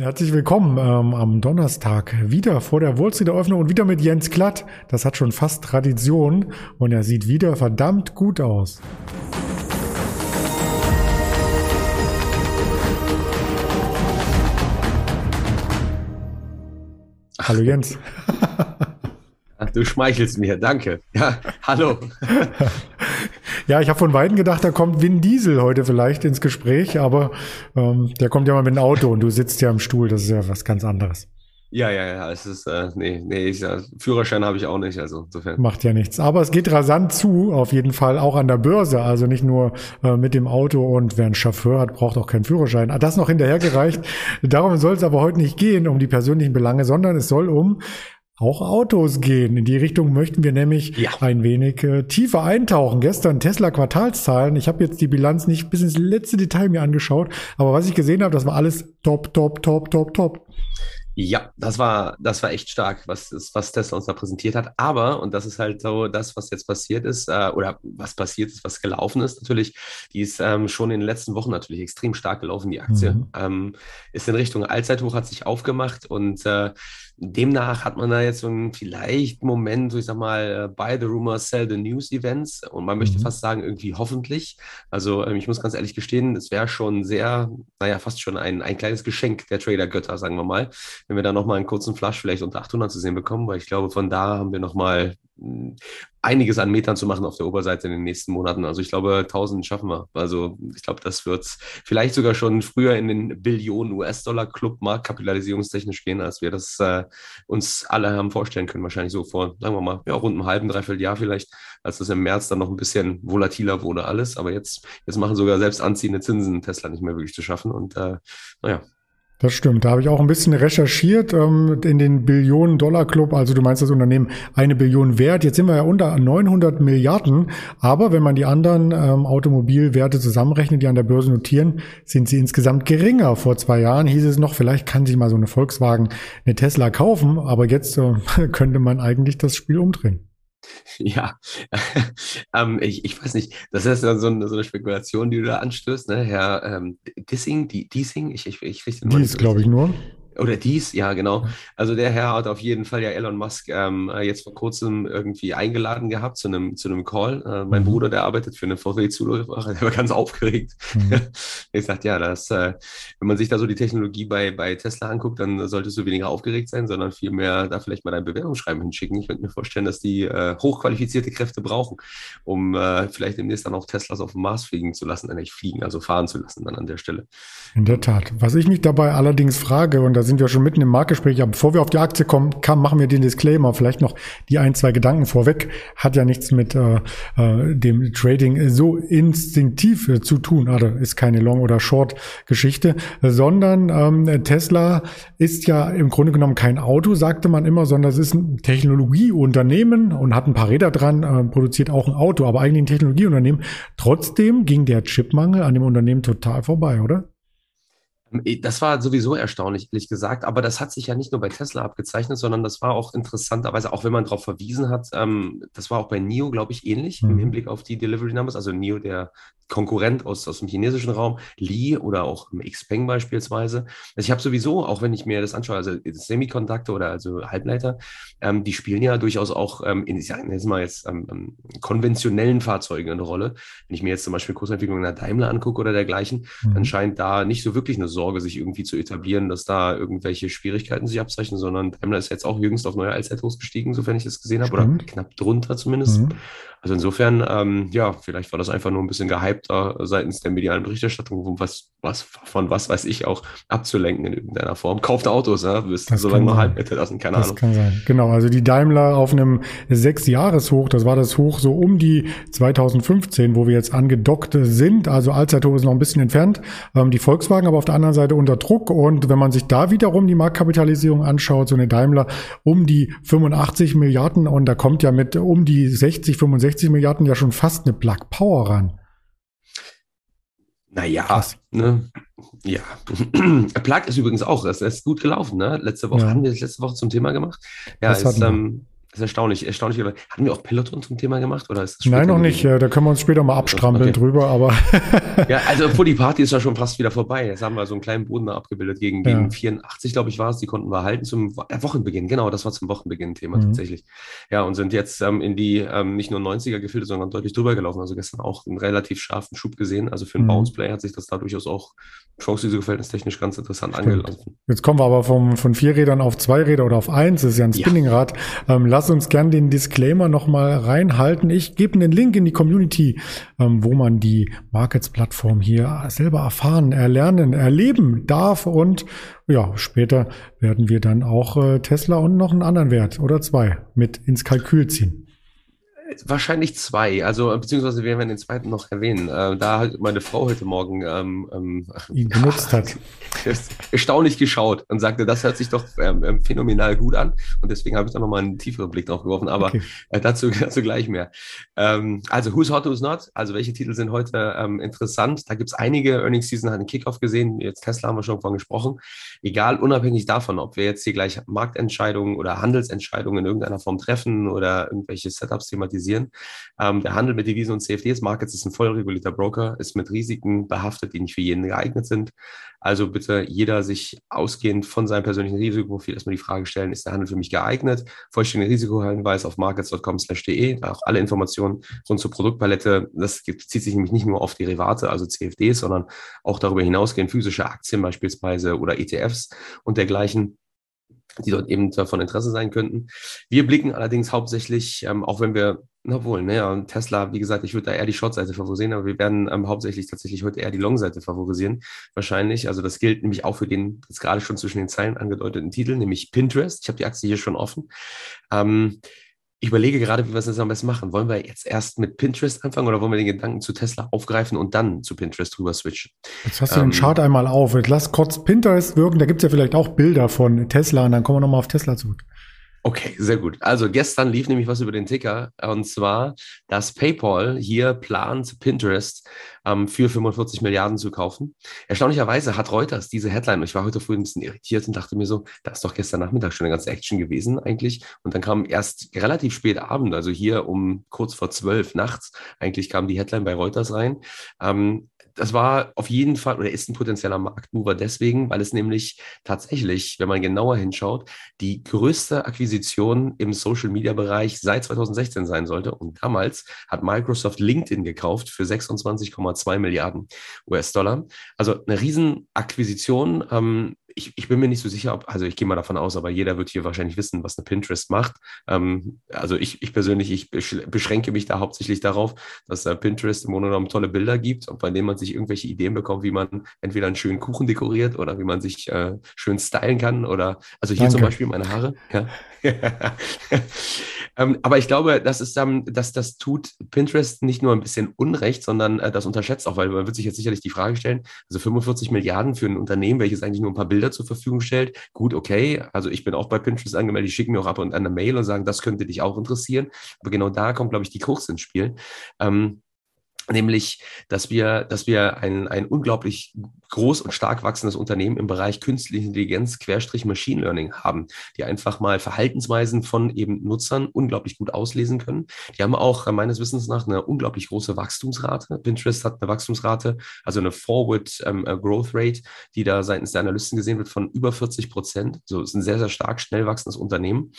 Herzlich willkommen ähm, am Donnerstag wieder vor der Wall Street Eröffnung und wieder mit Jens Klatt. Das hat schon fast Tradition und er sieht wieder verdammt gut aus. Hallo Jens. Ach, du schmeichelst mir, danke. Ja, hallo. ja, ich habe von beiden gedacht, da kommt Vin Diesel heute vielleicht ins Gespräch, aber ähm, der kommt ja mal mit dem Auto und du sitzt ja im Stuhl, das ist ja was ganz anderes. Ja, ja, ja, es ist, äh, nee, nee, ich, ja, Führerschein habe ich auch nicht, also insofern. Macht ja nichts. Aber es geht rasant zu, auf jeden Fall, auch an der Börse, also nicht nur äh, mit dem Auto und wer einen Chauffeur hat, braucht auch keinen Führerschein. Das noch hinterhergereicht. Darum soll es aber heute nicht gehen, um die persönlichen Belange, sondern es soll um auch Autos gehen. In die Richtung möchten wir nämlich ja. ein wenig äh, tiefer eintauchen. Gestern Tesla Quartalszahlen. Ich habe jetzt die Bilanz nicht bis ins letzte Detail mir angeschaut, aber was ich gesehen habe, das war alles top, top, top, top, top. Ja, das war, das war echt stark, was, was Tesla uns da präsentiert hat. Aber, und das ist halt so das, was jetzt passiert ist, äh, oder was passiert ist, was gelaufen ist natürlich, die ist ähm, schon in den letzten Wochen natürlich extrem stark gelaufen, die Aktie. Mhm. Ähm, ist in Richtung Allzeithoch, hat sich aufgemacht und äh, demnach hat man da jetzt so einen vielleicht Moment, so ich sag mal, äh, buy the rumor, sell the news Events. Und man möchte mhm. fast sagen, irgendwie hoffentlich. Also ähm, ich muss ganz ehrlich gestehen, es wäre schon sehr, naja, fast schon ein, ein kleines Geschenk der Trader-Götter, sagen wir mal, wenn wir da nochmal einen kurzen Flash vielleicht unter 800 zu sehen bekommen, weil ich glaube, von da haben wir nochmal einiges an Metern zu machen auf der Oberseite in den nächsten Monaten. Also ich glaube, 1000 schaffen wir. Also ich glaube, das wird vielleicht sogar schon früher in den Billionen US-Dollar-Club marktkapitalisierungstechnisch gehen, als wir das äh, uns alle haben vorstellen können. Wahrscheinlich so vor, sagen wir mal, ja, rund einem halben, dreiviertel Jahr vielleicht, als das im März dann noch ein bisschen volatiler wurde alles. Aber jetzt, jetzt machen sogar selbst anziehende Zinsen Tesla nicht mehr wirklich zu schaffen. Und äh, naja, das stimmt. Da habe ich auch ein bisschen recherchiert ähm, in den Billionen-Dollar-Club. Also du meinst das Unternehmen eine Billion wert. Jetzt sind wir ja unter 900 Milliarden. Aber wenn man die anderen ähm, Automobilwerte zusammenrechnet, die an der Börse notieren, sind sie insgesamt geringer. Vor zwei Jahren hieß es noch, vielleicht kann sich mal so eine Volkswagen, eine Tesla kaufen. Aber jetzt äh, könnte man eigentlich das Spiel umdrehen. Ja, ähm, ich, ich weiß nicht, das ist ja so eine, so eine Spekulation, die du da anstößt, ne? Herr ähm, Dissing, die, Dissing, ich, ich, ich richte Die ist, glaube ich, nur. Oder dies, ja, genau. Also der Herr hat auf jeden Fall ja Elon Musk ähm, äh, jetzt vor kurzem irgendwie eingeladen gehabt zu einem, zu einem Call. Äh, mein mhm. Bruder, der arbeitet für eine VW-Zulieferer, der war ganz aufgeregt. Mhm. ich sagte, ja, das, äh, wenn man sich da so die Technologie bei, bei Tesla anguckt, dann solltest du weniger aufgeregt sein, sondern vielmehr da vielleicht mal dein Bewerbungsschreiben hinschicken. Ich könnte mir vorstellen, dass die äh, hochqualifizierte Kräfte brauchen, um äh, vielleicht demnächst dann auch Teslas auf dem Mars fliegen zu lassen, äh, nicht fliegen, also fahren zu lassen dann an der Stelle. In der Tat. Was ich mich dabei allerdings frage, und da sind wir schon mitten im Marktgespräch, aber bevor wir auf die Aktie kommen, kann, machen wir den Disclaimer, vielleicht noch die ein, zwei Gedanken vorweg, hat ja nichts mit äh, äh, dem Trading so instinktiv äh, zu tun, also ist keine Long- oder Short-Geschichte, sondern ähm, Tesla ist ja im Grunde genommen kein Auto, sagte man immer, sondern es ist ein Technologieunternehmen und hat ein paar Räder dran, äh, produziert auch ein Auto, aber eigentlich ein Technologieunternehmen. Trotzdem ging der Chipmangel an dem Unternehmen total vorbei, oder? Das war sowieso erstaunlich, ehrlich gesagt. Aber das hat sich ja nicht nur bei Tesla abgezeichnet, sondern das war auch interessanterweise, auch wenn man darauf verwiesen hat, ähm, das war auch bei NIO, glaube ich, ähnlich mhm. im Hinblick auf die Delivery Numbers. Also NIO, der Konkurrent aus, aus dem chinesischen Raum, Li oder auch Xpeng beispielsweise. Also ich habe sowieso, auch wenn ich mir das anschaue, also Semiconductor oder also Halbleiter, ähm, die spielen ja durchaus auch ähm, in, ich jetzt mal jetzt ähm, ähm, konventionellen Fahrzeugen eine Rolle. Wenn ich mir jetzt zum Beispiel Kursentwicklung in der Daimler angucke oder dergleichen, mhm. dann scheint da nicht so wirklich eine Sorge sich irgendwie zu etablieren, dass da irgendwelche Schwierigkeiten sich abzeichnen, sondern Daimler ist jetzt auch jüngst auf neue Allzeithochs gestiegen, sofern ich das gesehen habe, oder knapp drunter zumindest. Mhm. Also insofern, ähm, ja, vielleicht war das einfach nur ein bisschen gehypter seitens der medialen Berichterstattung, um was, was von was weiß ich auch abzulenken in irgendeiner Form. Kauft Autos, ja, bis solange noch Halbwette lassen, keine das Ahnung. Kann sein. Genau, also die Daimler auf einem Sechs-Jahres-Hoch, das war das Hoch so um die 2015, wo wir jetzt angedockt sind. Also Allzeithoch ist noch ein bisschen entfernt. Ähm, die Volkswagen aber auf der anderen Seite unter Druck. Und wenn man sich da wiederum die Marktkapitalisierung anschaut, so eine Daimler um die 85 Milliarden und da kommt ja mit um die 60, 65 60 Milliarden ja schon fast eine Plug Power ran. Naja, ne? ja. Plug ist übrigens auch, das ist gut gelaufen, ne? Letzte Woche, ja. haben wir das letzte Woche zum Thema gemacht? Ja, das ist, ähm, Das ist erstaunlich, erstaunlich. Hatten wir auch Peloton zum Thema gemacht? Oder ist Nein, noch nicht. Da können wir uns später mal abstrampeln okay. drüber, aber. ja, also obwohl die Party ist ja schon fast wieder vorbei. Jetzt haben wir so einen kleinen Boden da abgebildet gegen, gegen ja. 84, glaube ich, war es. Die konnten wir halten zum äh, Wochenbeginn. Genau, das war zum Wochenbeginn-Thema mhm. tatsächlich. Ja, und sind jetzt ähm, in die ähm, nicht nur 90er gefiltert, sondern deutlich drüber gelaufen. Also gestern auch einen relativ scharfen Schub gesehen. Also für einen mhm. Bounce-Play hat sich das da durchaus auch chance-risiko-verhältnistechnisch ganz interessant Stimmt. angelaufen. Jetzt kommen wir aber vom, von vier Rädern auf zwei Räder oder auf eins. Das ist ja ein Spinningrad. Ja. Ähm, lass uns gern den Disclaimer nochmal reinhalten. Ich gebe einen Link in die Community, ähm, wo man die Markets-Plattform hier selber erfahren, erlernen, erleben darf. Und ja, später werden wir dann auch äh, Tesla und noch einen anderen Wert oder zwei mit ins Kalkül ziehen. Wahrscheinlich zwei, also beziehungsweise werden wir den zweiten noch erwähnen. Äh, da hat meine Frau heute Morgen ähm, ähm, ihn benutzt hat. erstaunlich geschaut und sagte, das hört sich doch ähm, ähm, phänomenal gut an. Und deswegen habe ich da nochmal einen tieferen Blick drauf geworfen, aber okay. äh, dazu, dazu gleich mehr. Ähm, also Who's Hot, Who's Not? Also welche Titel sind heute ähm, interessant? Da gibt es einige. Earnings Season hat einen Kickoff gesehen. Jetzt Tesla haben wir schon von gesprochen. Egal, unabhängig davon, ob wir jetzt hier gleich Marktentscheidungen oder Handelsentscheidungen in irgendeiner Form treffen oder irgendwelche Setups thematisieren kritisieren. Ähm, der Handel mit Devisen und CFDs Markets ist ein voll regulierter Broker, ist mit Risiken behaftet, die nicht für jeden geeignet sind. Also bitte jeder sich ausgehend von seinem persönlichen Risikoprofil erstmal die Frage stellen, ist der Handel für mich geeignet? Vollständiger Risikohinweis auf markets.com/de, auch alle Informationen rund zur Produktpalette. Das bezieht sich nämlich nicht nur auf Derivate, also CFDs, sondern auch darüber hinausgehend physische Aktien beispielsweise oder ETFs und dergleichen die dort eben von Interesse sein könnten. Wir blicken allerdings hauptsächlich, ähm, auch wenn wir, na wohl, naja, Tesla, wie gesagt, ich würde da eher die Short-Seite favorisieren, aber wir werden ähm, hauptsächlich tatsächlich heute eher die Long-Seite favorisieren, wahrscheinlich. Also das gilt nämlich auch für den jetzt gerade schon zwischen den Zeilen angedeuteten Titel, nämlich Pinterest. Ich habe die Aktie hier schon offen. Ähm, ich überlege gerade, wie wir es jetzt am besten machen. Wollen wir jetzt erst mit Pinterest anfangen oder wollen wir den Gedanken zu Tesla aufgreifen und dann zu Pinterest drüber switchen? Jetzt hast du ähm, den Chart einmal auf. Jetzt lass kurz Pinterest wirken. Da gibt es ja vielleicht auch Bilder von Tesla und dann kommen wir nochmal auf Tesla zurück. Okay, sehr gut. Also gestern lief nämlich was über den Ticker und zwar, dass PayPal hier plant, Pinterest ähm, für 45 Milliarden zu kaufen. Erstaunlicherweise hat Reuters diese Headline, ich war heute früh ein bisschen irritiert und dachte mir so, da ist doch gestern Nachmittag schon eine ganze Action gewesen eigentlich. Und dann kam erst relativ spät Abend, also hier um kurz vor zwölf nachts, eigentlich kam die Headline bei Reuters rein. Ähm, das war auf jeden Fall oder ist ein potenzieller Marktmover deswegen, weil es nämlich tatsächlich, wenn man genauer hinschaut, die größte Akquisition im Social Media Bereich seit 2016 sein sollte. Und damals hat Microsoft LinkedIn gekauft für 26,2 Milliarden US-Dollar. Also eine Riesenakquisition. Ähm, ich, ich, bin mir nicht so sicher, ob, also ich gehe mal davon aus, aber jeder wird hier wahrscheinlich wissen, was eine Pinterest macht. Ähm, also ich, ich persönlich, ich beschränke mich da hauptsächlich darauf, dass äh, Pinterest im Grunde genommen tolle Bilder gibt, bei denen man sich irgendwelche Ideen bekommt, wie man entweder einen schönen Kuchen dekoriert oder wie man sich äh, schön stylen kann oder, also hier Danke. zum Beispiel meine Haare. Ja. ähm, aber ich glaube, das ist ähm, dass das tut Pinterest nicht nur ein bisschen Unrecht, sondern äh, das unterschätzt auch, weil man wird sich jetzt sicherlich die Frage stellen, also 45 Milliarden für ein Unternehmen, welches eigentlich nur ein paar Bilder Bilder zur Verfügung stellt. Gut, okay. Also ich bin auch bei Pinterest angemeldet. Die schicken mir auch ab und an eine Mail und sagen, das könnte dich auch interessieren. Aber genau da kommt, glaube ich, die Krux ins Spiel. Ähm, nämlich, dass wir, dass wir ein, ein unglaublich groß und stark wachsendes Unternehmen im Bereich künstliche Intelligenz, Querstrich Machine Learning haben, die einfach mal Verhaltensweisen von eben Nutzern unglaublich gut auslesen können. Die haben auch äh, meines Wissens nach eine unglaublich große Wachstumsrate. Pinterest hat eine Wachstumsrate, also eine Forward ähm, äh, Growth Rate, die da seitens der Analysten gesehen wird von über 40 Prozent. So ist ein sehr, sehr stark, schnell wachsendes Unternehmen.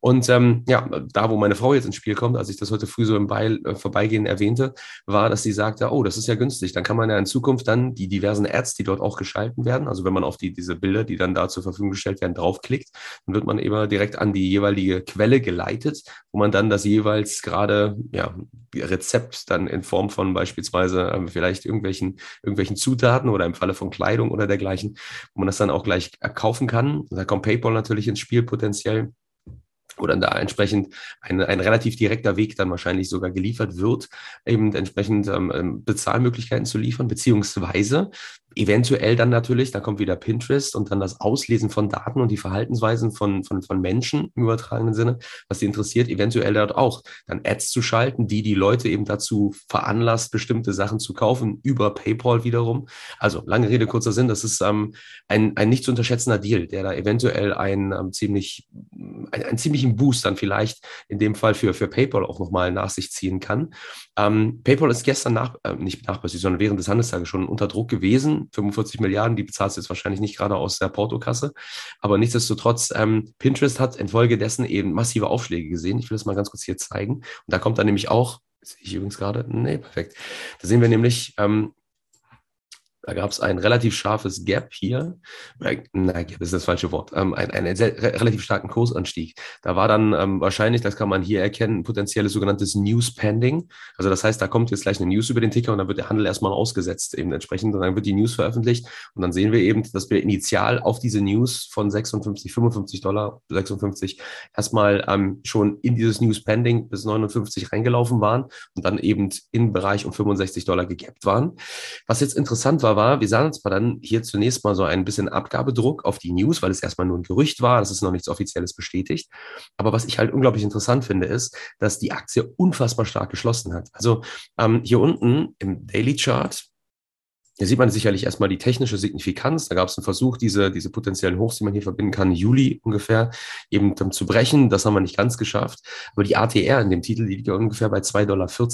Und ähm, ja, da, wo meine Frau jetzt ins Spiel kommt, als ich das heute früh so im Beil, äh, Vorbeigehen erwähnte, war, dass sie sagte, oh, das ist ja günstig. Dann kann man ja in Zukunft dann die diversen Ads die dort auch geschalten werden. Also wenn man auf die, diese Bilder, die dann da zur Verfügung gestellt werden, draufklickt, dann wird man eben direkt an die jeweilige Quelle geleitet, wo man dann das jeweils gerade ja, Rezept dann in Form von beispielsweise äh, vielleicht irgendwelchen, irgendwelchen Zutaten oder im Falle von Kleidung oder dergleichen, wo man das dann auch gleich kaufen kann. Da kommt PayPal natürlich ins Spiel potenziell oder da entsprechend ein, ein relativ direkter Weg dann wahrscheinlich sogar geliefert wird, eben entsprechend ähm, ähm Bezahlmöglichkeiten zu liefern, beziehungsweise eventuell dann natürlich, da kommt wieder Pinterest und dann das Auslesen von Daten und die Verhaltensweisen von, von, von Menschen im übertragenen Sinne, was sie interessiert, eventuell dort auch dann Ads zu schalten, die die Leute eben dazu veranlasst, bestimmte Sachen zu kaufen über PayPal wiederum. Also lange Rede, kurzer Sinn, das ist ähm, ein, ein nicht zu unterschätzender Deal, der da eventuell ein ähm, ziemlich, ein, einen ziemlichen Boost dann vielleicht in dem Fall für, für PayPal auch nochmal nach sich ziehen kann. Ähm, PayPal ist gestern nach, äh, nicht nachbörslich, sondern während des Handelstages schon unter Druck gewesen. 45 Milliarden, die bezahlst du jetzt wahrscheinlich nicht gerade aus der Portokasse. Aber nichtsdestotrotz, ähm, Pinterest hat infolgedessen eben massive Aufschläge gesehen. Ich will das mal ganz kurz hier zeigen. Und da kommt dann nämlich auch, sehe ich übrigens gerade, nee, perfekt. Da sehen wir nämlich, ähm, da gab es ein relativ scharfes Gap hier. Nein, Gap ist das falsche Wort. Ähm, ein, einen sehr, relativ starken Kursanstieg. Da war dann ähm, wahrscheinlich, das kann man hier erkennen, ein potenzielles sogenanntes News Pending. Also das heißt, da kommt jetzt gleich eine News über den Ticker und dann wird der Handel erstmal ausgesetzt eben entsprechend und dann wird die News veröffentlicht und dann sehen wir eben, dass wir initial auf diese News von 56, 55 Dollar, 56 erstmal ähm, schon in dieses News Pending bis 59 reingelaufen waren und dann eben im Bereich um 65 Dollar gegabt waren. Was jetzt interessant war, war, wir sahen uns mal dann hier zunächst mal so ein bisschen Abgabedruck auf die News, weil es erstmal nur ein Gerücht war, das ist noch nichts Offizielles bestätigt. Aber was ich halt unglaublich interessant finde, ist, dass die Aktie unfassbar stark geschlossen hat. Also ähm, hier unten im Daily Chart hier sieht man sicherlich erstmal die technische Signifikanz. Da gab es einen Versuch, diese, diese potenziellen Hochs, die man hier verbinden kann, Juli ungefähr, eben zu brechen. Das haben wir nicht ganz geschafft. Aber die ATR in dem Titel, die liegt ja ungefähr bei 2,40 Dollar. Wir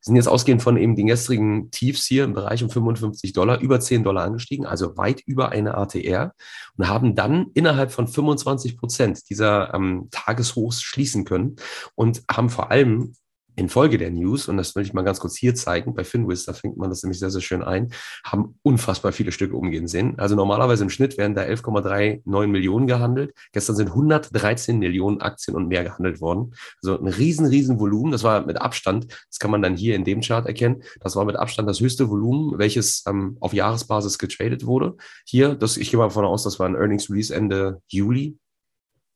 sind jetzt ausgehend von eben den gestrigen Tiefs hier im Bereich um 55 Dollar, über 10 Dollar angestiegen, also weit über eine ATR und haben dann innerhalb von 25 Prozent dieser ähm, Tageshochs schließen können und haben vor allem infolge der News, und das will ich mal ganz kurz hier zeigen, bei Finwiz, da fängt man das nämlich sehr, sehr schön ein, haben unfassbar viele Stücke umgehen sehen. Also normalerweise im Schnitt werden da 11,39 Millionen gehandelt. Gestern sind 113 Millionen Aktien und mehr gehandelt worden. Also ein riesen, riesen Volumen. Das war mit Abstand, das kann man dann hier in dem Chart erkennen, das war mit Abstand das höchste Volumen, welches ähm, auf Jahresbasis getradet wurde. Hier, das, ich gehe mal davon aus, das war ein Earnings Release Ende Juli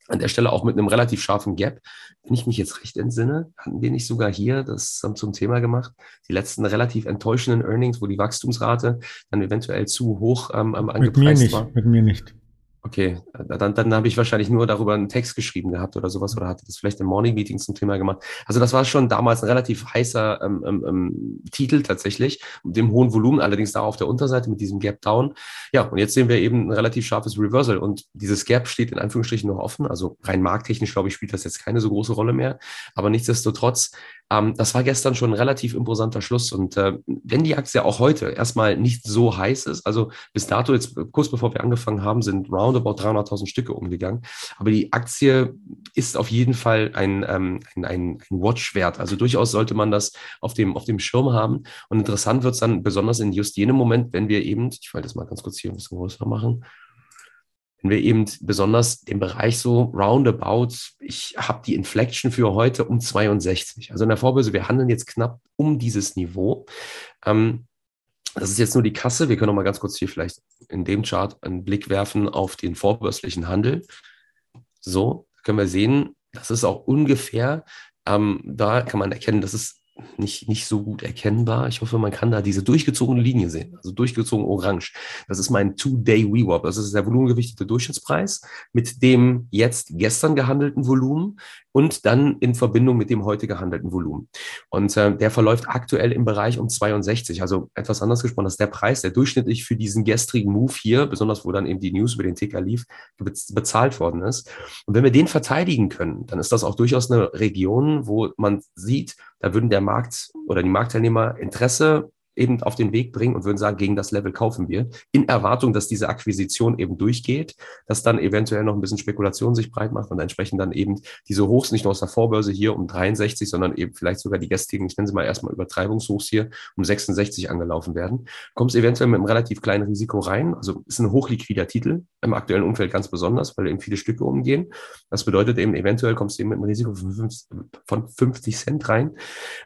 an der Stelle auch mit einem relativ scharfen Gap. Wenn ich mich jetzt recht entsinne, hatten wir nicht sogar hier das zum Thema gemacht, die letzten relativ enttäuschenden Earnings, wo die Wachstumsrate dann eventuell zu hoch ähm, angepreist mit mir nicht, war. Mit mir nicht. Okay, dann, dann habe ich wahrscheinlich nur darüber einen Text geschrieben gehabt oder sowas oder hatte das vielleicht im Morning Meeting zum Thema gemacht. Also das war schon damals ein relativ heißer ähm, ähm, ähm, Titel tatsächlich, mit dem hohen Volumen, allerdings da auf der Unterseite mit diesem Gap Down. Ja, und jetzt sehen wir eben ein relativ scharfes Reversal und dieses Gap steht in Anführungsstrichen noch offen. Also rein markttechnisch, glaube ich, spielt das jetzt keine so große Rolle mehr. Aber nichtsdestotrotz ähm, das war gestern schon ein relativ imposanter Schluss. Und äh, wenn die Aktie auch heute erstmal nicht so heiß ist, also bis dato, jetzt kurz bevor wir angefangen haben, sind roundabout 300.000 Stücke umgegangen. Aber die Aktie ist auf jeden Fall ein, ähm, ein, ein, ein Watch wert. Also durchaus sollte man das auf dem, auf dem Schirm haben. Und interessant wird es dann besonders in just jenem Moment, wenn wir eben, ich wollte das mal ganz kurz hier ein bisschen größer machen, wenn wir eben besonders den Bereich so roundabout, ich habe die Inflection für heute um 62. Also in der Vorbörse, wir handeln jetzt knapp um dieses Niveau. Ähm, das ist jetzt nur die Kasse. Wir können noch mal ganz kurz hier vielleicht in dem Chart einen Blick werfen auf den vorbörslichen Handel. So, können wir sehen, das ist auch ungefähr, ähm, da kann man erkennen, das ist nicht, nicht so gut erkennbar. Ich hoffe, man kann da diese durchgezogene Linie sehen, also durchgezogen orange. Das ist mein Two-Day WeWap. Das ist der volumengewichtete Durchschnittspreis mit dem jetzt gestern gehandelten Volumen und dann in Verbindung mit dem heute gehandelten Volumen. Und äh, der verläuft aktuell im Bereich um 62. Also etwas anders gesprochen, dass der Preis, der durchschnittlich für diesen gestrigen Move hier, besonders wo dann eben die News über den Ticker lief, bezahlt worden ist. Und wenn wir den verteidigen können, dann ist das auch durchaus eine Region, wo man sieht, da würden der Markt oder die Marktteilnehmer Interesse eben auf den Weg bringen und würden sagen, gegen das Level kaufen wir, in Erwartung, dass diese Akquisition eben durchgeht, dass dann eventuell noch ein bisschen Spekulation sich breit macht und entsprechend dann eben diese Hochs nicht nur aus der Vorbörse hier um 63, sondern eben vielleicht sogar die gestrigen, ich nenne sie mal erstmal Übertreibungshochs hier um 66 angelaufen werden. Kommst eventuell mit einem relativ kleinen Risiko rein, also ist ein hochliquider Titel, im aktuellen Umfeld ganz besonders, weil eben viele Stücke umgehen. Das bedeutet eben, eventuell kommst du eben mit einem Risiko von 50 Cent rein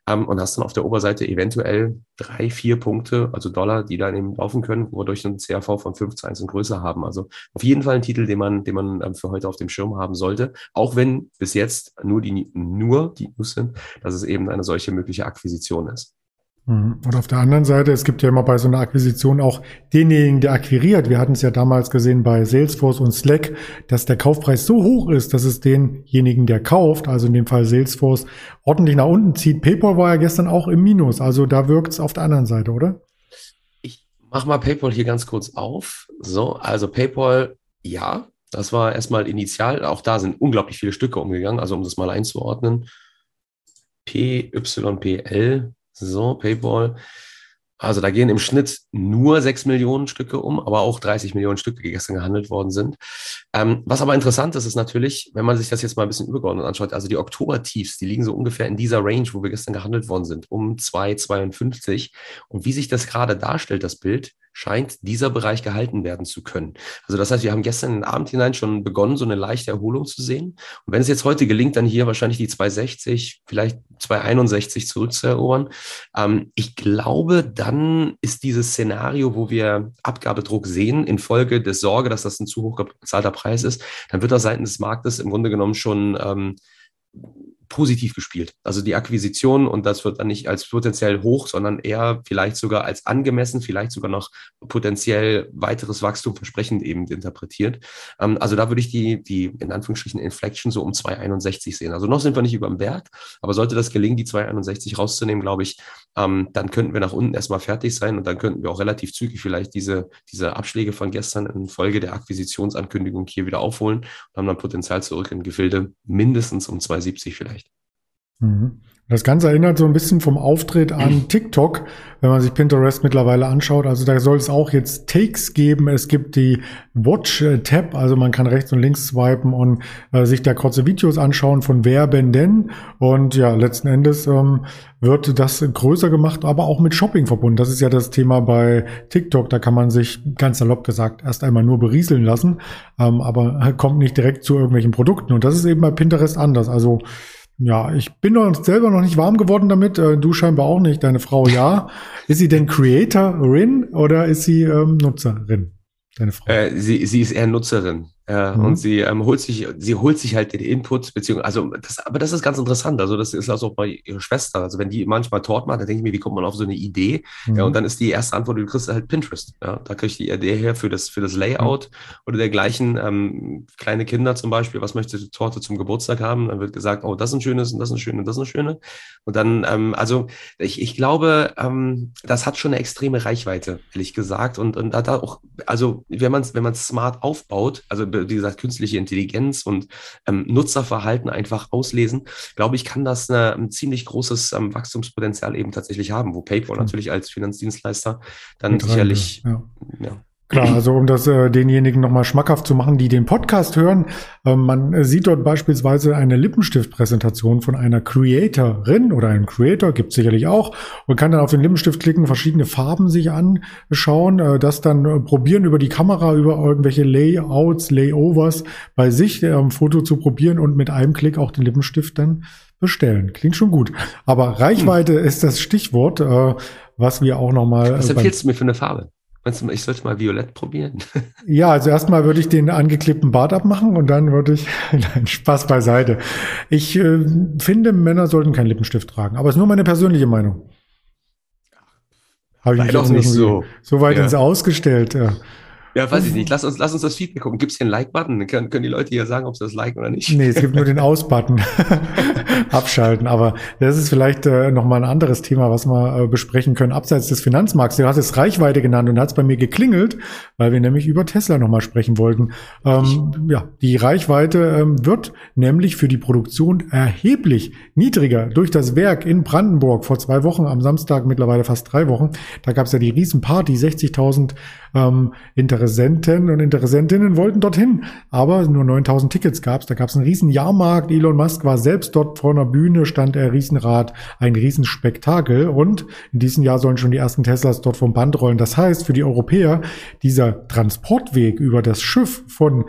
ähm, und hast dann auf der Oberseite eventuell drei, vier Punkte, also Dollar, die dann eben laufen können, wodurch ein CRV von 5 zu 1 und größer haben. Also auf jeden Fall ein Titel, den man, den man ähm, für heute auf dem Schirm haben sollte, auch wenn bis jetzt nur die, nur die News sind, dass es eben eine solche mögliche Akquisition ist. Mhm. Und auf der anderen Seite, es gibt ja immer bei so einer Akquisition auch denjenigen, der akquiriert. Wir hatten es ja damals gesehen bei Salesforce und Slack, dass der Kaufpreis so hoch ist, dass es denjenigen, der kauft, also in dem Fall Salesforce, ordentlich nach unten zieht. PayPal war ja gestern auch im Minus, also da wirkt es auf der anderen Seite, oder? Ich mach mal PayPal hier ganz kurz auf. So, also PayPal, ja, das war erstmal initial. Auch da sind unglaublich viele Stücke umgegangen, also um das mal einzuordnen. PYPL so, Paypal. Also da gehen im Schnitt nur 6 Millionen Stücke um, aber auch 30 Millionen Stücke, die gestern gehandelt worden sind. Ähm, was aber interessant ist, ist natürlich, wenn man sich das jetzt mal ein bisschen übergeordnet anschaut, also die Oktober-Tiefs, die liegen so ungefähr in dieser Range, wo wir gestern gehandelt worden sind, um 2,52. Und wie sich das gerade darstellt, das Bild, scheint dieser Bereich gehalten werden zu können. Also das heißt, wir haben gestern in den Abend hinein schon begonnen, so eine leichte Erholung zu sehen. Und wenn es jetzt heute gelingt, dann hier wahrscheinlich die 260, vielleicht 261 zurückzuerobern. Ähm, ich glaube, dann ist dieses Szenario, wo wir Abgabedruck sehen, infolge der Sorge, dass das ein zu hoch gezahlter Preis ist, dann wird das seitens des Marktes im Grunde genommen schon ähm, positiv gespielt. Also die Akquisition und das wird dann nicht als potenziell hoch, sondern eher vielleicht sogar als angemessen, vielleicht sogar noch potenziell weiteres Wachstum versprechend eben interpretiert. Ähm, also da würde ich die, die in Anführungsstrichen Inflection so um 261 sehen. Also noch sind wir nicht über dem Berg, aber sollte das gelingen, die 261 rauszunehmen, glaube ich, ähm, dann könnten wir nach unten erstmal fertig sein und dann könnten wir auch relativ zügig vielleicht diese, diese Abschläge von gestern in Folge der Akquisitionsankündigung hier wieder aufholen und haben dann Potenzial zurück in Gefilde mindestens um 270 vielleicht. Mhm. Das Ganze erinnert so ein bisschen vom Auftritt an TikTok, wenn man sich Pinterest mittlerweile anschaut. Also da soll es auch jetzt Takes geben. Es gibt die Watch-Tab, also man kann rechts und links swipen und äh, sich da kurze Videos anschauen von Werbenden. Und ja, letzten Endes ähm, wird das größer gemacht, aber auch mit Shopping verbunden. Das ist ja das Thema bei TikTok. Da kann man sich ganz salopp gesagt erst einmal nur berieseln lassen, ähm, aber kommt nicht direkt zu irgendwelchen Produkten. Und das ist eben bei Pinterest anders. Also ja, ich bin noch selber noch nicht warm geworden damit. Äh, du scheinbar auch nicht. Deine Frau ja. ist sie denn Creatorin oder ist sie ähm, Nutzerin? Deine Frau? Äh, sie, sie ist eher Nutzerin. Ja, mhm. Und sie ähm, holt sich, sie holt sich halt den Input, beziehungsweise, also das, aber das ist ganz interessant. Also, das ist auch bei ihrer Schwester. Also, wenn die manchmal Tort macht, dann denke ich mir, wie kommt man auf so eine Idee? Mhm. Ja, und dann ist die erste Antwort, die du kriegst, halt Pinterest. Ja, da kriegst du die Idee her für das, für das Layout mhm. oder dergleichen. Ähm, kleine Kinder zum Beispiel, was möchte die Torte zum Geburtstag haben? Dann wird gesagt, oh, das ist ein schönes und das ist ein schönes und das ist ein schönes. Und dann, ähm, also, ich, ich glaube, ähm, das hat schon eine extreme Reichweite, ehrlich gesagt. Und, und da auch, also, wenn man es wenn man smart aufbaut, also, wie gesagt, künstliche Intelligenz und ähm, Nutzerverhalten einfach auslesen, glaube ich, kann das eine, ein ziemlich großes ähm, Wachstumspotenzial eben tatsächlich haben, wo PayPal mhm. natürlich als Finanzdienstleister dann sicherlich ja. ja Klar, also um das äh, denjenigen nochmal schmackhaft zu machen, die den Podcast hören, äh, man äh, sieht dort beispielsweise eine Lippenstiftpräsentation von einer Creatorin oder einem Creator, gibt sicherlich auch, und kann dann auf den Lippenstift klicken, verschiedene Farben sich anschauen, äh, das dann äh, probieren über die Kamera, über irgendwelche Layouts, Layovers bei sich äh, Foto zu probieren und mit einem Klick auch den Lippenstift dann bestellen. Klingt schon gut. Aber Reichweite hm. ist das Stichwort, äh, was wir auch nochmal. Was empfiehlst du mir für eine Farbe? Meinst du, ich sollte mal Violett probieren? Ja, also erstmal würde ich den angeklebten Bart abmachen und dann würde ich, nein, Spaß beiseite. Ich äh, finde, Männer sollten keinen Lippenstift tragen, aber es ist nur meine persönliche Meinung. Habe ich doch nicht so. So weit ja. ins Ausgestellt, ja. Ja, weiß ich nicht. Lass uns, lass uns das Feedback gucken. Gibt es hier einen Like-Button? Dann können, können die Leute hier sagen, ob sie das liken oder nicht. Nee, es gibt nur den Aus-Button. Abschalten. Aber das ist vielleicht äh, nochmal ein anderes Thema, was wir äh, besprechen können, abseits des Finanzmarkts. Du hast es Reichweite genannt und hat es bei mir geklingelt, weil wir nämlich über Tesla nochmal sprechen wollten. Ähm, ja, die Reichweite ähm, wird nämlich für die Produktion erheblich niedriger durch das Werk in Brandenburg vor zwei Wochen, am Samstag mittlerweile fast drei Wochen. Da gab es ja die Riesenparty, 60.000 ähm, Interessenten und Interessentinnen wollten dorthin, aber nur 9000 Tickets gab es. Da gab es einen riesen Jahrmarkt. Elon Musk war selbst dort vor einer Bühne, stand er Riesenrad, ein Riesenspektakel und in diesem Jahr sollen schon die ersten Teslas dort vom Band rollen. Das heißt, für die Europäer, dieser Transportweg über das Schiff von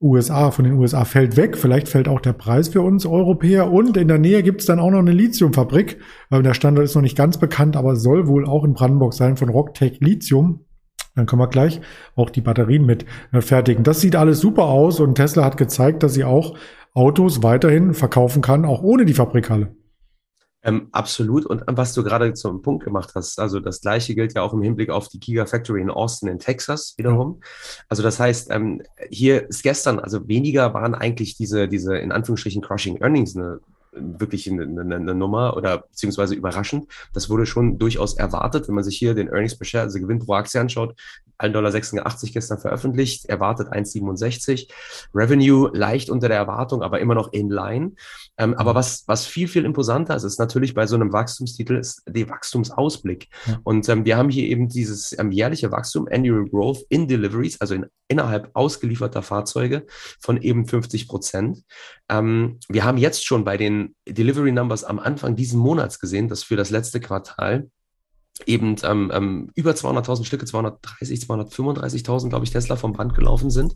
USA, von den USA fällt weg. Vielleicht fällt auch der Preis für uns Europäer. Und in der Nähe gibt es dann auch noch eine Lithiumfabrik. Der Standort ist noch nicht ganz bekannt, aber soll wohl auch in Brandenburg sein von Rocktech Lithium. Dann können wir gleich auch die Batterien mit äh, fertigen. Das sieht alles super aus und Tesla hat gezeigt, dass sie auch Autos weiterhin verkaufen kann, auch ohne die Fabrikhalle. Ähm, absolut. Und was du gerade zum Punkt gemacht hast, also das Gleiche gilt ja auch im Hinblick auf die Gigafactory in Austin in Texas wiederum. Also das heißt, ähm, hier ist gestern, also weniger waren eigentlich diese, diese in Anführungsstrichen Crushing Earnings eine wirklich eine, eine, eine, Nummer oder beziehungsweise überraschend. Das wurde schon durchaus erwartet, wenn man sich hier den Earnings per Share, also Gewinn pro Aktie anschaut. 1,86 Dollar gestern veröffentlicht, erwartet 1,67. Revenue leicht unter der Erwartung, aber immer noch in line. Ähm, aber was, was viel, viel imposanter ist, ist natürlich bei so einem Wachstumstitel, ist der Wachstumsausblick. Ja. Und ähm, wir haben hier eben dieses ähm, jährliche Wachstum, Annual Growth in Deliveries, also in, innerhalb ausgelieferter Fahrzeuge von eben 50 Prozent. Ähm, wir haben jetzt schon bei den Delivery Numbers am Anfang diesen Monats gesehen, dass für das letzte Quartal eben ähm, ähm, über 200.000 Stücke, 230, 235.000, glaube ich, Tesla vom Band gelaufen sind.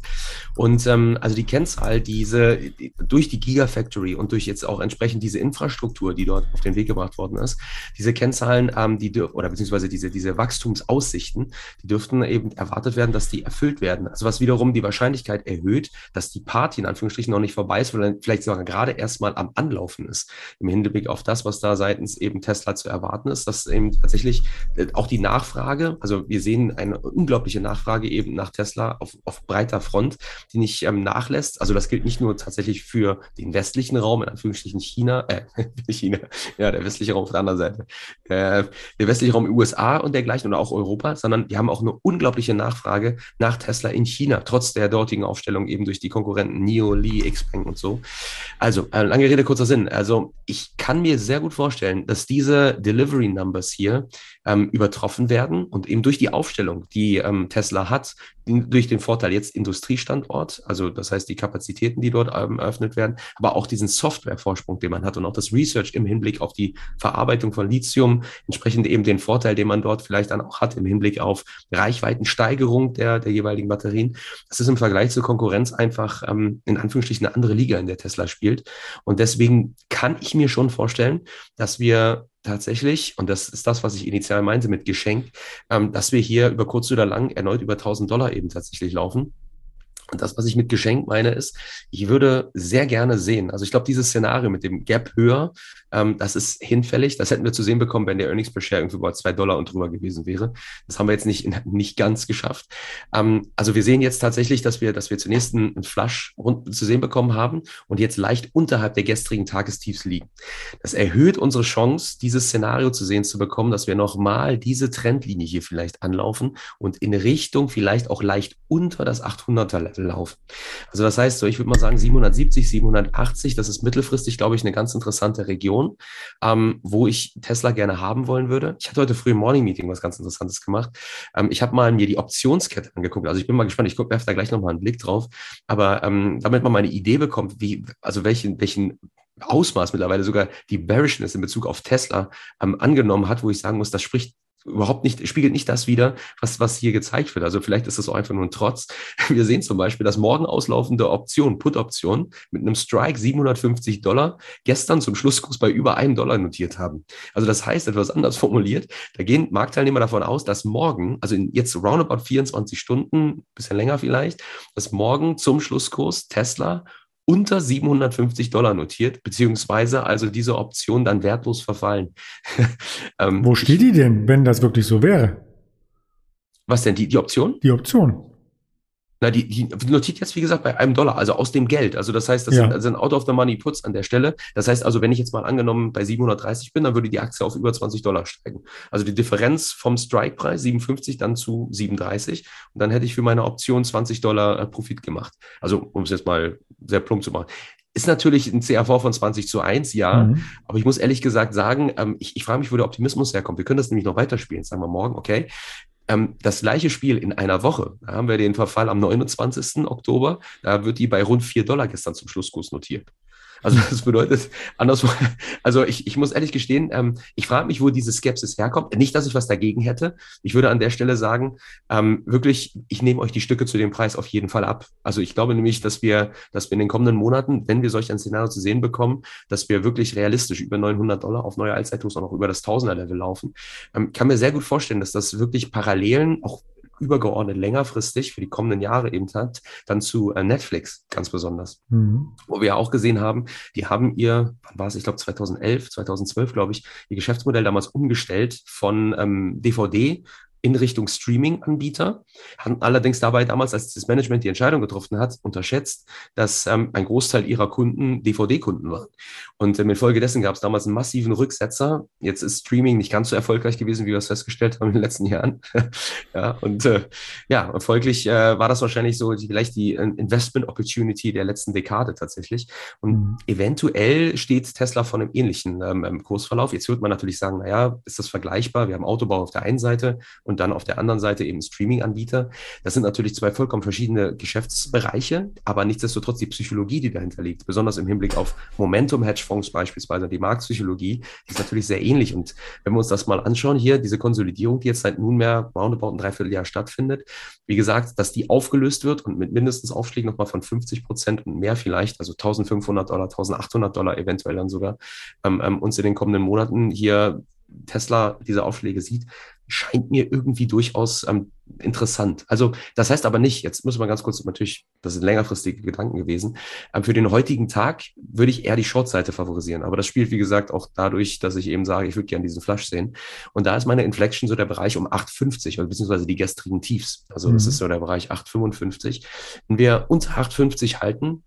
Und ähm, also die Kennzahl, diese die, durch die Gigafactory und durch jetzt auch entsprechend diese Infrastruktur, die dort auf den Weg gebracht worden ist, diese Kennzahlen, ähm, die oder beziehungsweise diese diese Wachstumsaussichten, die dürften eben erwartet werden, dass die erfüllt werden. Also was wiederum die Wahrscheinlichkeit erhöht, dass die Party in Anführungsstrichen noch nicht vorbei ist, sondern vielleicht sogar gerade erstmal am Anlaufen ist im Hinblick auf das, was da seitens eben Tesla zu erwarten ist, dass eben tatsächlich auch die Nachfrage, also wir sehen eine unglaubliche Nachfrage eben nach Tesla auf, auf breiter Front, die nicht ähm, nachlässt. Also das gilt nicht nur tatsächlich für den westlichen Raum, in Anführungsstrichen China, äh, China, ja, der westliche Raum auf der anderen Seite, äh, der westliche Raum USA und dergleichen oder auch Europa, sondern wir haben auch eine unglaubliche Nachfrage nach Tesla in China, trotz der dortigen Aufstellung eben durch die Konkurrenten NIO, Li, Xpeng und so. Also, äh, lange Rede, kurzer Sinn. Also ich kann mir sehr gut vorstellen, dass diese Delivery Numbers hier ähm, übertroffen werden und eben durch die Aufstellung, die ähm, Tesla hat, durch den Vorteil jetzt Industriestandort, also das heißt die Kapazitäten, die dort ähm, eröffnet werden, aber auch diesen Softwarevorsprung, den man hat und auch das Research im Hinblick auf die Verarbeitung von Lithium, entsprechend eben den Vorteil, den man dort vielleicht dann auch hat im Hinblick auf Reichweitensteigerung der, der jeweiligen Batterien. Das ist im Vergleich zur Konkurrenz einfach ähm, in Anführungsstrichen eine andere Liga, in der Tesla spielt. Und deswegen kann ich mir schon vorstellen, dass wir tatsächlich, und das ist das, was ich initial meinte mit Geschenk, ähm, dass wir hier über kurz oder lang erneut über 1000 Dollar eben tatsächlich laufen. Und das, was ich mit Geschenk meine, ist, ich würde sehr gerne sehen, also ich glaube, dieses Szenario mit dem Gap höher, ähm, das ist hinfällig. Das hätten wir zu sehen bekommen, wenn der Earnings per Share irgendwie über zwei Dollar und drüber gewesen wäre. Das haben wir jetzt nicht, nicht ganz geschafft. Ähm, also wir sehen jetzt tatsächlich, dass wir, dass wir zunächst einen Flush zu sehen bekommen haben und jetzt leicht unterhalb der gestrigen Tagestiefs liegen. Das erhöht unsere Chance, dieses Szenario zu sehen zu bekommen, dass wir nochmal diese Trendlinie hier vielleicht anlaufen und in Richtung vielleicht auch leicht unter das 800er Level laufen. Also das heißt so, ich würde mal sagen 770, 780, das ist mittelfristig, glaube ich, eine ganz interessante Region. Region, ähm, wo ich Tesla gerne haben wollen würde. Ich hatte heute früh im Morning Meeting was ganz Interessantes gemacht. Ähm, ich habe mal mir die Optionskette angeguckt. Also ich bin mal gespannt. Ich werfe da gleich nochmal einen Blick drauf. Aber ähm, damit man mal eine Idee bekommt, wie, also welchen, welchen Ausmaß mittlerweile sogar die Bearishness in Bezug auf Tesla ähm, angenommen hat, wo ich sagen muss, das spricht überhaupt nicht, spiegelt nicht das wider, was, was hier gezeigt wird. Also vielleicht ist das auch einfach nur ein Trotz. Wir sehen zum Beispiel, dass morgen auslaufende Option, Put-Option mit einem Strike 750 Dollar gestern zum Schlusskurs bei über einem Dollar notiert haben. Also das heißt, etwas anders formuliert, da gehen Marktteilnehmer davon aus, dass morgen, also in jetzt roundabout 24 Stunden, bisschen länger vielleicht, dass morgen zum Schlusskurs Tesla unter 750 Dollar notiert, beziehungsweise also diese Option dann wertlos verfallen. ähm, Wo steht die denn, wenn das wirklich so wäre? Was denn, die, die Option? Die Option. Na, die, die notiert jetzt, wie gesagt, bei einem Dollar, also aus dem Geld. Also das heißt, das ja. sind, sind out of the money puts an der Stelle. Das heißt also, wenn ich jetzt mal angenommen bei 730 bin, dann würde die Aktie auf über 20 Dollar steigen. Also die Differenz vom Strike-Preis 57 dann zu 37 und dann hätte ich für meine Option 20 Dollar äh, Profit gemacht. Also um es jetzt mal sehr plump zu machen. Ist natürlich ein CAV von 20 zu 1, ja. Mhm. Aber ich muss ehrlich gesagt sagen, ähm, ich, ich frage mich, wo der Optimismus herkommt. Wir können das nämlich noch weiterspielen, sagen wir morgen, okay. Ähm, das gleiche Spiel in einer Woche, da haben wir den Verfall am 29. Oktober, da wird die bei rund 4 Dollar gestern zum Schlusskurs notiert. Also das bedeutet, anderswo, also ich, ich muss ehrlich gestehen, ähm, ich frage mich, wo diese Skepsis herkommt. Nicht, dass ich was dagegen hätte. Ich würde an der Stelle sagen, ähm, wirklich, ich nehme euch die Stücke zu dem Preis auf jeden Fall ab. Also ich glaube nämlich, dass wir, dass wir in den kommenden Monaten, wenn wir solch ein Szenario zu sehen bekommen, dass wir wirklich realistisch über 900 Dollar auf neue Allzeithochs auch noch über das Tausender-Level laufen. Ähm, kann mir sehr gut vorstellen, dass das wirklich Parallelen, auch übergeordnet längerfristig für die kommenden Jahre eben hat, dann zu äh, Netflix ganz besonders. Mhm. Wo wir ja auch gesehen haben, die haben ihr, wann war es, ich glaube 2011, 2012, glaube ich, ihr Geschäftsmodell damals umgestellt von ähm, DVD in Richtung Streaming-Anbieter, haben allerdings dabei damals, als das Management die Entscheidung getroffen hat, unterschätzt, dass ähm, ein Großteil ihrer Kunden DVD-Kunden waren. Und ähm, infolgedessen gab es damals einen massiven Rücksetzer. Jetzt ist Streaming nicht ganz so erfolgreich gewesen, wie wir es festgestellt haben in den letzten Jahren. ja, und äh, ja, folglich äh, war das wahrscheinlich so die, vielleicht die äh, Investment-Opportunity der letzten Dekade tatsächlich. Und mhm. eventuell steht Tesla von einem ähnlichen ähm, Kursverlauf. Jetzt wird man natürlich sagen, naja, ist das vergleichbar? Wir haben Autobau auf der einen Seite und dann auf der anderen Seite eben Streaming-Anbieter. Das sind natürlich zwei vollkommen verschiedene Geschäftsbereiche, aber nichtsdestotrotz die Psychologie, die dahinter liegt, besonders im Hinblick auf Momentum-Hedgefonds beispielsweise, die Marktpsychologie, die ist natürlich sehr ähnlich. Und wenn wir uns das mal anschauen, hier diese Konsolidierung, die jetzt seit nunmehr roundabout ein Dreivierteljahr stattfindet, wie gesagt, dass die aufgelöst wird und mit mindestens Aufschlägen nochmal von 50 Prozent und mehr vielleicht, also 1500 Dollar, 1800 Dollar eventuell dann sogar, ähm, ähm, uns in den kommenden Monaten hier Tesla diese Aufschläge sieht, scheint mir irgendwie durchaus ähm, interessant. Also das heißt aber nicht, jetzt muss man ganz kurz natürlich, das sind längerfristige Gedanken gewesen, ähm, für den heutigen Tag würde ich eher die Short-Seite favorisieren. Aber das spielt, wie gesagt, auch dadurch, dass ich eben sage, ich würde gerne diesen Flush sehen. Und da ist meine Inflection so der Bereich um 8,50, also beziehungsweise die gestrigen Tiefs. Also mhm. das ist so der Bereich 8,55. Wenn wir unter 8,50 halten,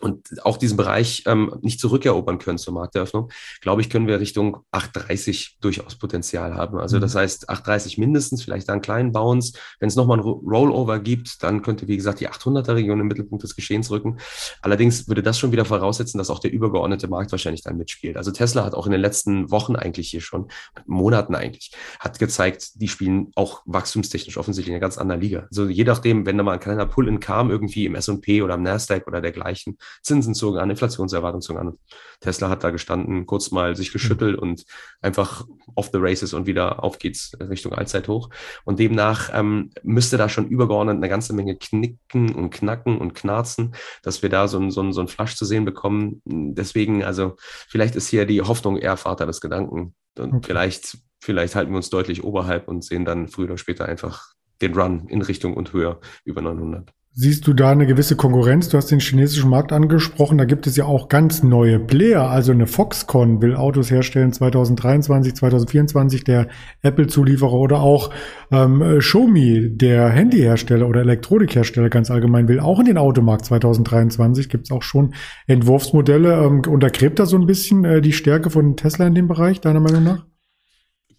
und auch diesen Bereich ähm, nicht zurückerobern können zur Markteröffnung, glaube ich, können wir Richtung 8,30 durchaus Potenzial haben. Also mhm. das heißt 8,30 mindestens, vielleicht dann einen kleinen Bounce. Wenn es nochmal ein Rollover gibt, dann könnte, wie gesagt, die 800er Region im Mittelpunkt des Geschehens rücken. Allerdings würde das schon wieder voraussetzen, dass auch der übergeordnete Markt wahrscheinlich dann mitspielt. Also Tesla hat auch in den letzten Wochen eigentlich hier schon, Monaten eigentlich, hat gezeigt, die spielen auch wachstumstechnisch offensichtlich in einer ganz anderen Liga. Also je nachdem, wenn da mal ein kleiner Pull-in kam, irgendwie im S&P oder im Nasdaq oder dergleichen, Zinsen zogen an, Inflationserwartungen zogen an. Tesla hat da gestanden, kurz mal sich geschüttelt mhm. und einfach off the races und wieder auf geht's Richtung Allzeithoch. Und demnach ähm, müsste da schon übergeordnet eine ganze Menge knicken und knacken und knarzen, dass wir da so ein, so ein, so ein Flash zu sehen bekommen. Deswegen, also vielleicht ist hier die Hoffnung eher Vater des Gedanken. Und okay. vielleicht, vielleicht halten wir uns deutlich oberhalb und sehen dann früher oder später einfach den Run in Richtung und höher über 900. Siehst du da eine gewisse Konkurrenz? Du hast den chinesischen Markt angesprochen. Da gibt es ja auch ganz neue Player. Also eine Foxconn will Autos herstellen 2023, 2024, der Apple-Zulieferer oder auch ähm, Xiaomi, der Handyhersteller oder Elektronikhersteller ganz allgemein, will auch in den Automarkt 2023. Gibt es auch schon Entwurfsmodelle. Ähm, untergräbt da so ein bisschen äh, die Stärke von Tesla in dem Bereich, deiner Meinung nach?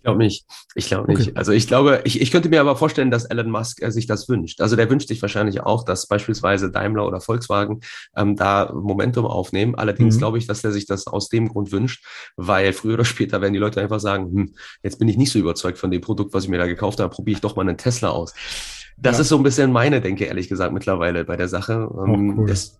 Ich glaube nicht. Ich glaube nicht. Okay. Also ich glaube, ich, ich könnte mir aber vorstellen, dass Elon Musk äh, sich das wünscht. Also der wünscht sich wahrscheinlich auch, dass beispielsweise Daimler oder Volkswagen ähm, da Momentum aufnehmen. Allerdings mhm. glaube ich, dass er sich das aus dem Grund wünscht, weil früher oder später werden die Leute einfach sagen, hm, jetzt bin ich nicht so überzeugt von dem Produkt, was ich mir da gekauft habe, probiere ich doch mal einen Tesla aus. Das ja. ist so ein bisschen meine Denke, ehrlich gesagt, mittlerweile bei der Sache. Ähm, oh, cool. das,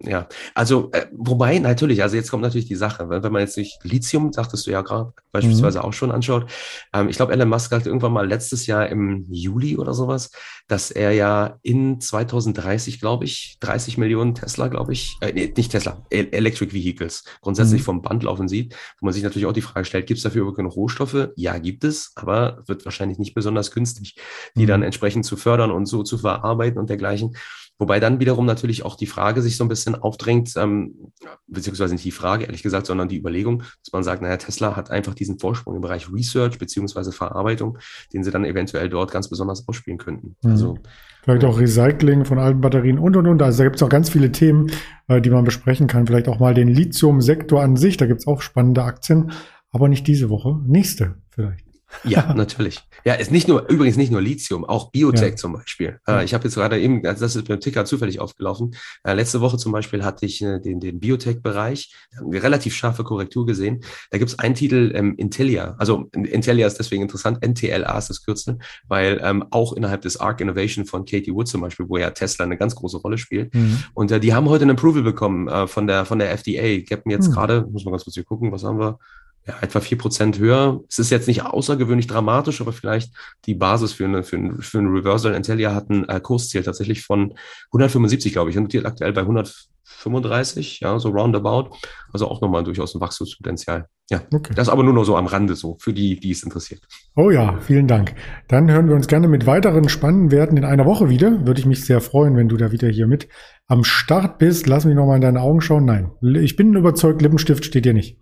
ja, also äh, wobei natürlich, also jetzt kommt natürlich die Sache, wenn, wenn man jetzt nicht Lithium, sagtest du ja gerade beispielsweise mhm. auch schon anschaut. Ähm, ich glaube, Elon Musk hat irgendwann mal letztes Jahr im Juli oder sowas, dass er ja in 2030, glaube ich, 30 Millionen Tesla, glaube ich, äh, nee, nicht Tesla, e Electric Vehicles grundsätzlich mhm. vom Band laufen sieht, wo man sich natürlich auch die Frage stellt, gibt es dafür überhaupt genug Rohstoffe? Ja, gibt es, aber wird wahrscheinlich nicht besonders günstig, die mhm. dann entsprechend zu fördern und so zu verarbeiten und dergleichen. Wobei dann wiederum natürlich auch die Frage sich so ein bisschen aufdrängt, ähm, beziehungsweise nicht die Frage, ehrlich gesagt, sondern die Überlegung, dass man sagt, naja, Tesla hat einfach diesen Vorsprung im Bereich Research beziehungsweise Verarbeitung, den sie dann eventuell dort ganz besonders ausspielen könnten. Mhm. Also Vielleicht auch Recycling von alten Batterien und und und. Also da gibt es auch ganz viele Themen, äh, die man besprechen kann. Vielleicht auch mal den Lithium-Sektor an sich. Da gibt es auch spannende Aktien, aber nicht diese Woche. Nächste vielleicht. Ja, natürlich. Ja, ist nicht nur, übrigens nicht nur Lithium, auch Biotech ja. zum Beispiel. Äh, ich habe jetzt gerade eben, also das ist beim Ticker zufällig aufgelaufen. Äh, letzte Woche zum Beispiel hatte ich äh, den, den Biotech-Bereich, eine relativ scharfe Korrektur gesehen. Da gibt es einen Titel, ähm, Intellia. Also Intellia ist deswegen interessant, NTLA ist das Kürzel, weil ähm, auch innerhalb des Arc Innovation von Katie Wood zum Beispiel, wo ja Tesla eine ganz große Rolle spielt. Mhm. Und äh, die haben heute ein Approval bekommen äh, von der von der FDA. Ich habe jetzt mhm. gerade, muss man ganz kurz hier gucken, was haben wir? ja, etwa vier Prozent höher. Es ist jetzt nicht außergewöhnlich dramatisch, aber vielleicht die Basis für, einen für, ein, für ein Reversal. Intelia hat ein äh, Kursziel tatsächlich von 175, glaube ich, notiert aktuell bei 135, ja, so roundabout. Also auch nochmal durchaus ein Wachstumspotenzial. Ja, okay. das aber nur noch so am Rande so, für die, die es interessiert. Oh ja, vielen Dank. Dann hören wir uns gerne mit weiteren spannenden Werten in einer Woche wieder. Würde ich mich sehr freuen, wenn du da wieder hier mit am Start bist. Lass mich nochmal in deine Augen schauen. Nein, ich bin überzeugt, Lippenstift steht dir nicht.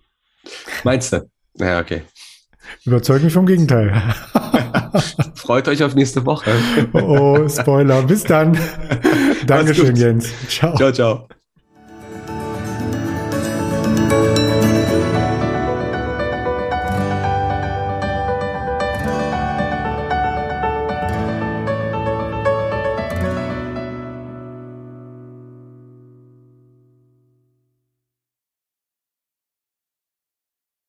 Meinst du? Naja, okay. Überzeugt mich vom Gegenteil. Freut euch auf nächste Woche. oh, Spoiler. Bis dann. Dankeschön, Jens. Ciao. Ciao, ciao.